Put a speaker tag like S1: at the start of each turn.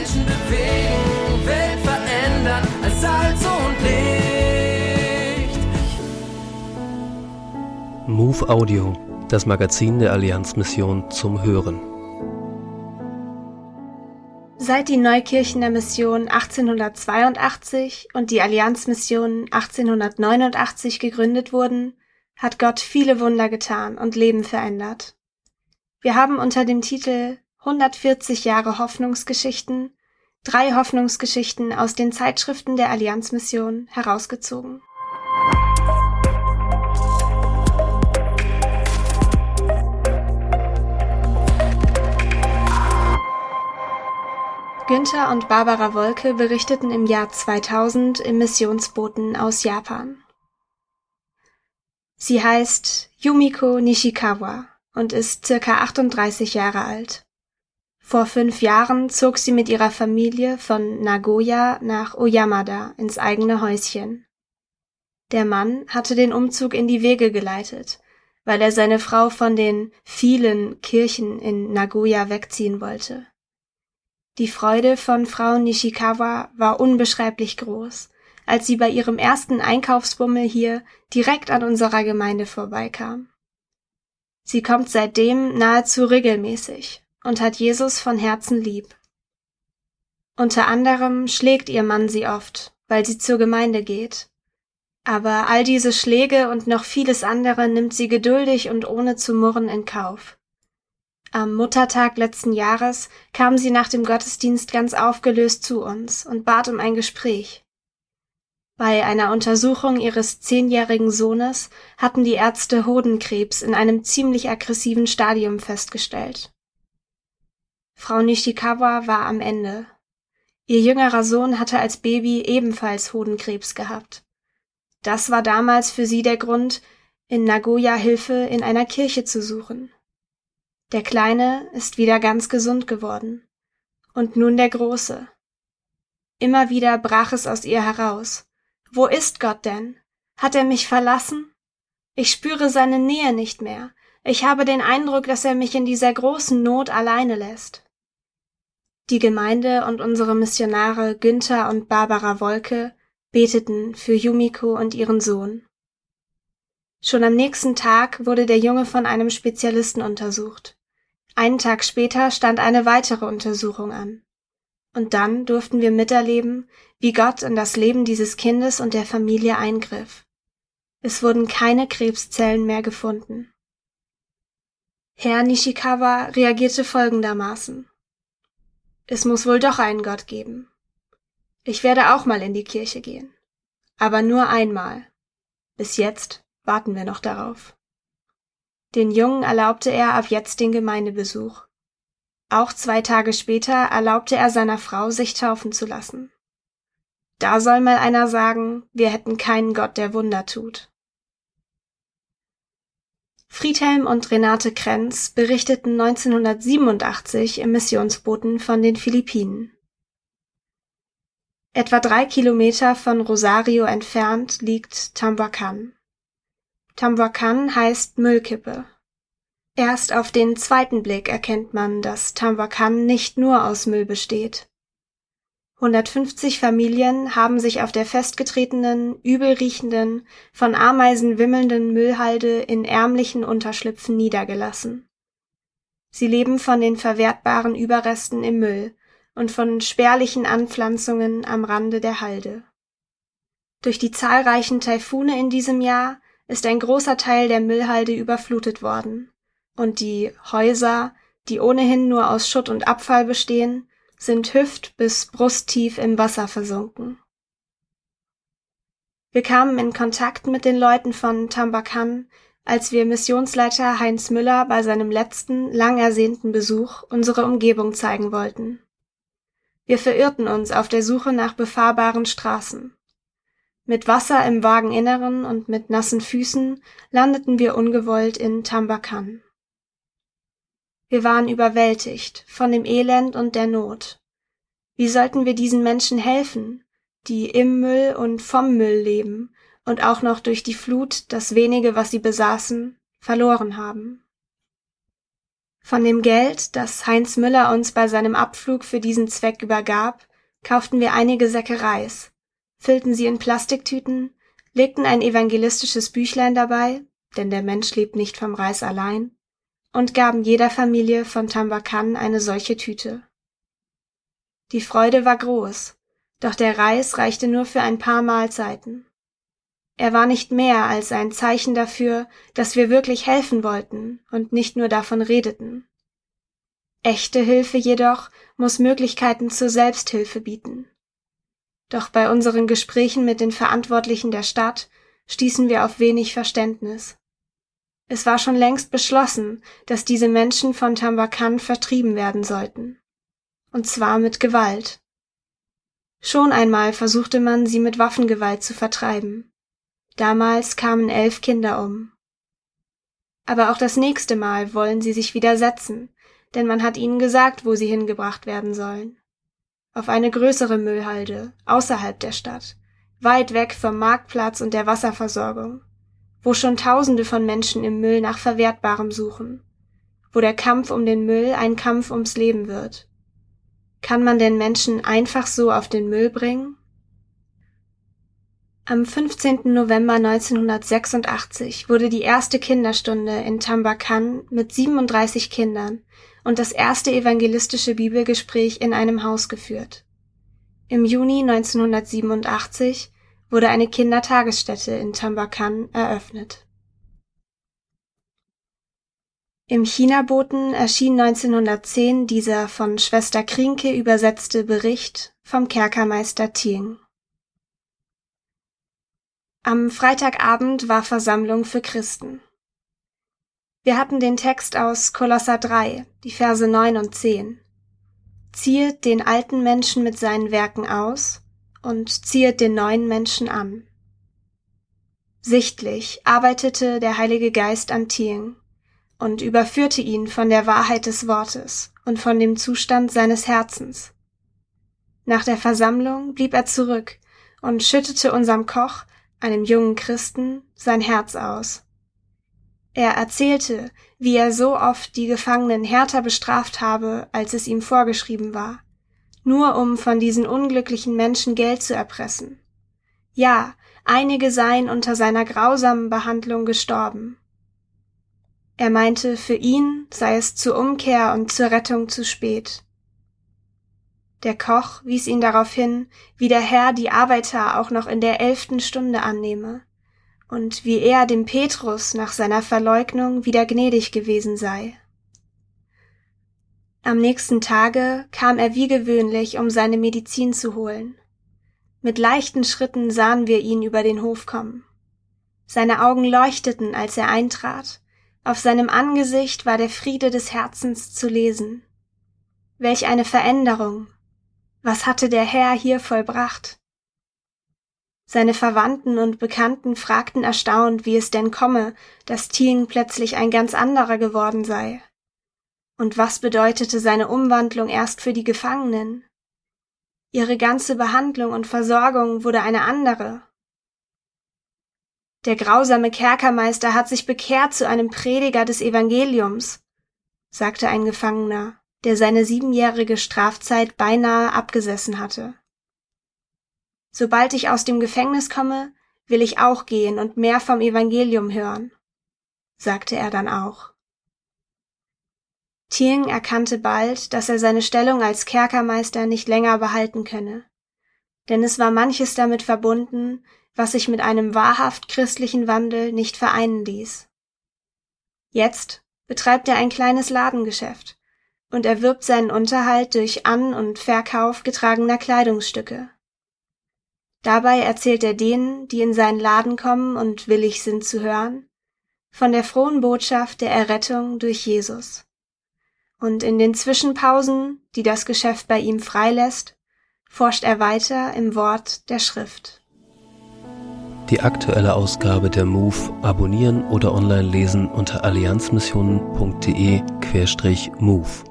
S1: Menschen bewegen, Welt verändern als Salz und Licht.
S2: Move Audio, das Magazin der Allianzmission zum Hören.
S3: Seit die Neukirchener Mission 1882 und die Allianzmission 1889 gegründet wurden, hat Gott viele Wunder getan und Leben verändert. Wir haben unter dem Titel 140 Jahre Hoffnungsgeschichten drei Hoffnungsgeschichten aus den Zeitschriften der Allianzmission herausgezogen. Günther und Barbara Wolke berichteten im Jahr 2000 im Missionsboten aus Japan. Sie heißt Yumiko Nishikawa und ist circa 38 Jahre alt. Vor fünf Jahren zog sie mit ihrer Familie von Nagoya nach Oyamada ins eigene Häuschen. Der Mann hatte den Umzug in die Wege geleitet, weil er seine Frau von den vielen Kirchen in Nagoya wegziehen wollte. Die Freude von Frau Nishikawa war unbeschreiblich groß, als sie bei ihrem ersten Einkaufsbummel hier direkt an unserer Gemeinde vorbeikam. Sie kommt seitdem nahezu regelmäßig und hat Jesus von Herzen lieb. Unter anderem schlägt ihr Mann sie oft, weil sie zur Gemeinde geht. Aber all diese Schläge und noch vieles andere nimmt sie geduldig und ohne zu murren in Kauf. Am Muttertag letzten Jahres kam sie nach dem Gottesdienst ganz aufgelöst zu uns und bat um ein Gespräch. Bei einer Untersuchung ihres zehnjährigen Sohnes hatten die Ärzte Hodenkrebs in einem ziemlich aggressiven Stadium festgestellt. Frau Nishikawa war am Ende. Ihr jüngerer Sohn hatte als Baby ebenfalls Hodenkrebs gehabt. Das war damals für sie der Grund, in Nagoya Hilfe in einer Kirche zu suchen. Der Kleine ist wieder ganz gesund geworden. Und nun der Große. Immer wieder brach es aus ihr heraus. Wo ist Gott denn? Hat er mich verlassen? Ich spüre seine Nähe nicht mehr. Ich habe den Eindruck, dass er mich in dieser großen Not alleine lässt. Die Gemeinde und unsere Missionare Günther und Barbara Wolke beteten für Yumiko und ihren Sohn. Schon am nächsten Tag wurde der Junge von einem Spezialisten untersucht. Einen Tag später stand eine weitere Untersuchung an. Und dann durften wir miterleben, wie Gott in das Leben dieses Kindes und der Familie eingriff. Es wurden keine Krebszellen mehr gefunden. Herr Nishikawa reagierte folgendermaßen. Es muss wohl doch einen Gott geben. Ich werde auch mal in die Kirche gehen. Aber nur einmal. Bis jetzt warten wir noch darauf. Den Jungen erlaubte er ab jetzt den Gemeindebesuch. Auch zwei Tage später erlaubte er seiner Frau, sich taufen zu lassen. Da soll mal einer sagen, wir hätten keinen Gott, der Wunder tut. Friedhelm und Renate Krenz berichteten 1987 im Missionsboten von den Philippinen. Etwa drei Kilometer von Rosario entfernt liegt Tambacan. Tamwakan heißt Müllkippe. Erst auf den zweiten Blick erkennt man, dass Tamwakan nicht nur aus Müll besteht. 150 Familien haben sich auf der festgetretenen, übelriechenden, von Ameisen wimmelnden Müllhalde in ärmlichen Unterschlüpfen niedergelassen. Sie leben von den verwertbaren Überresten im Müll und von spärlichen Anpflanzungen am Rande der Halde. Durch die zahlreichen Taifune in diesem Jahr ist ein großer Teil der Müllhalde überflutet worden, und die Häuser, die ohnehin nur aus Schutt und Abfall bestehen, sind hüft- bis brusttief im Wasser versunken. Wir kamen in Kontakt mit den Leuten von Tambakan, als wir Missionsleiter Heinz Müller bei seinem letzten, lang ersehnten Besuch unsere Umgebung zeigen wollten. Wir verirrten uns auf der Suche nach befahrbaren Straßen. Mit Wasser im Wageninneren und mit nassen Füßen landeten wir ungewollt in Tambakan. Wir waren überwältigt von dem Elend und der Not. Wie sollten wir diesen Menschen helfen, die im Müll und vom Müll leben und auch noch durch die Flut das wenige, was sie besaßen, verloren haben? Von dem Geld, das Heinz Müller uns bei seinem Abflug für diesen Zweck übergab, kauften wir einige Säcke Reis, füllten sie in Plastiktüten, legten ein evangelistisches Büchlein dabei, denn der Mensch lebt nicht vom Reis allein, und gaben jeder Familie von Tambakan eine solche Tüte. Die Freude war groß, doch der Reis reichte nur für ein paar Mahlzeiten. Er war nicht mehr als ein Zeichen dafür, dass wir wirklich helfen wollten und nicht nur davon redeten. Echte Hilfe jedoch muss Möglichkeiten zur Selbsthilfe bieten. Doch bei unseren Gesprächen mit den Verantwortlichen der Stadt stießen wir auf wenig Verständnis. Es war schon längst beschlossen, dass diese Menschen von Tambakan vertrieben werden sollten. Und zwar mit Gewalt. Schon einmal versuchte man, sie mit Waffengewalt zu vertreiben. Damals kamen elf Kinder um. Aber auch das nächste Mal wollen sie sich widersetzen, denn man hat ihnen gesagt, wo sie hingebracht werden sollen. Auf eine größere Müllhalde, außerhalb der Stadt, weit weg vom Marktplatz und der Wasserversorgung, wo schon Tausende von Menschen im Müll nach Verwertbarem suchen, wo der Kampf um den Müll ein Kampf ums Leben wird. Kann man denn Menschen einfach so auf den Müll bringen? Am 15. November 1986 wurde die erste Kinderstunde in Tambakan mit 37 Kindern und das erste evangelistische Bibelgespräch in einem Haus geführt. Im Juni 1987 wurde eine Kindertagesstätte in Tambakan eröffnet. Im Chinaboten erschien 1910 dieser von Schwester Krinke übersetzte Bericht vom Kerkermeister Tieng. Am Freitagabend war Versammlung für Christen. Wir hatten den Text aus Kolosser 3, die Verse 9 und 10. Ziehet den alten Menschen mit seinen Werken aus und ziehet den neuen Menschen an. Sichtlich arbeitete der Heilige Geist an Thieng und überführte ihn von der Wahrheit des Wortes und von dem Zustand seines Herzens. Nach der Versammlung blieb er zurück und schüttete unserem Koch einem jungen Christen, sein Herz aus. Er erzählte, wie er so oft die Gefangenen härter bestraft habe, als es ihm vorgeschrieben war, nur um von diesen unglücklichen Menschen Geld zu erpressen. Ja, einige seien unter seiner grausamen Behandlung gestorben. Er meinte, für ihn sei es zur Umkehr und zur Rettung zu spät. Der Koch wies ihn darauf hin, wie der Herr die Arbeiter auch noch in der elften Stunde annehme und wie er dem Petrus nach seiner Verleugnung wieder gnädig gewesen sei. Am nächsten Tage kam er wie gewöhnlich, um seine Medizin zu holen. Mit leichten Schritten sahen wir ihn über den Hof kommen. Seine Augen leuchteten, als er eintrat. Auf seinem Angesicht war der Friede des Herzens zu lesen. Welch eine Veränderung, was hatte der Herr hier vollbracht? Seine Verwandten und Bekannten fragten erstaunt, wie es denn komme, dass Thieng plötzlich ein ganz anderer geworden sei. Und was bedeutete seine Umwandlung erst für die Gefangenen? Ihre ganze Behandlung und Versorgung wurde eine andere. Der grausame Kerkermeister hat sich bekehrt zu einem Prediger des Evangeliums, sagte ein Gefangener der seine siebenjährige Strafzeit beinahe abgesessen hatte. Sobald ich aus dem Gefängnis komme, will ich auch gehen und mehr vom Evangelium hören, sagte er dann auch. Thieng erkannte bald, dass er seine Stellung als Kerkermeister nicht länger behalten könne, denn es war manches damit verbunden, was sich mit einem wahrhaft christlichen Wandel nicht vereinen ließ. Jetzt betreibt er ein kleines Ladengeschäft, und erwirbt seinen Unterhalt durch An- und Verkauf getragener Kleidungsstücke. Dabei erzählt er denen, die in seinen Laden kommen und willig sind zu hören, von der frohen Botschaft der Errettung durch Jesus. Und in den Zwischenpausen, die das Geschäft bei ihm freilässt, forscht er weiter im Wort der Schrift.
S2: Die aktuelle Ausgabe der MOVE abonnieren oder online lesen unter allianzmissionen.de-MOVE.